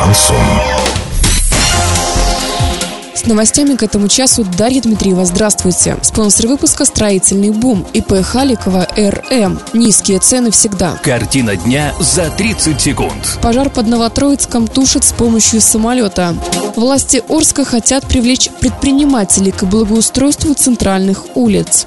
Шансон. С новостями к этому часу Дарья Дмитриева. Здравствуйте. Спонсор выпуска «Строительный бум» ИП Халикова РМ. Низкие цены всегда. Картина дня за 30 секунд. Пожар под Новотроицком тушит с помощью самолета. Власти Орска хотят привлечь предпринимателей к благоустройству центральных улиц.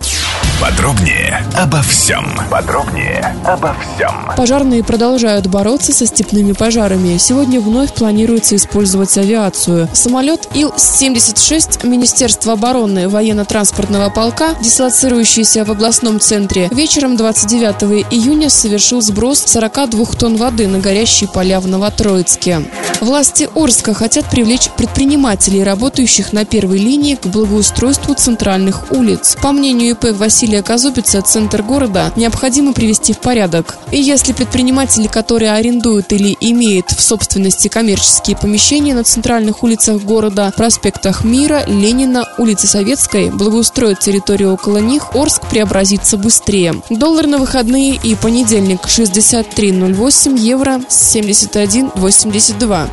Подробнее обо всем. Подробнее обо всем. Пожарные продолжают бороться со степными пожарами. Сегодня вновь планируется использовать авиацию. Самолет Ил-76 Министерства обороны военно-транспортного полка, дислоцирующийся в областном центре, вечером 29 июня совершил сброс 42 тонн воды на горящие поля в Новотроицке. Власти Орска хотят привлечь предпринимателей, работающих на первой линии к благоустройству центральных улиц. По мнению ИП Василия Казубица, центр города необходимо привести в порядок. И если предприниматели, которые арендуют или имеют в собственности коммерческие помещения на центральных улицах города, проспектах Мира, Ленина, улице Советской, благоустроят территорию около них, Орск преобразится быстрее. Доллар на выходные и понедельник 63.08, евро 71.82.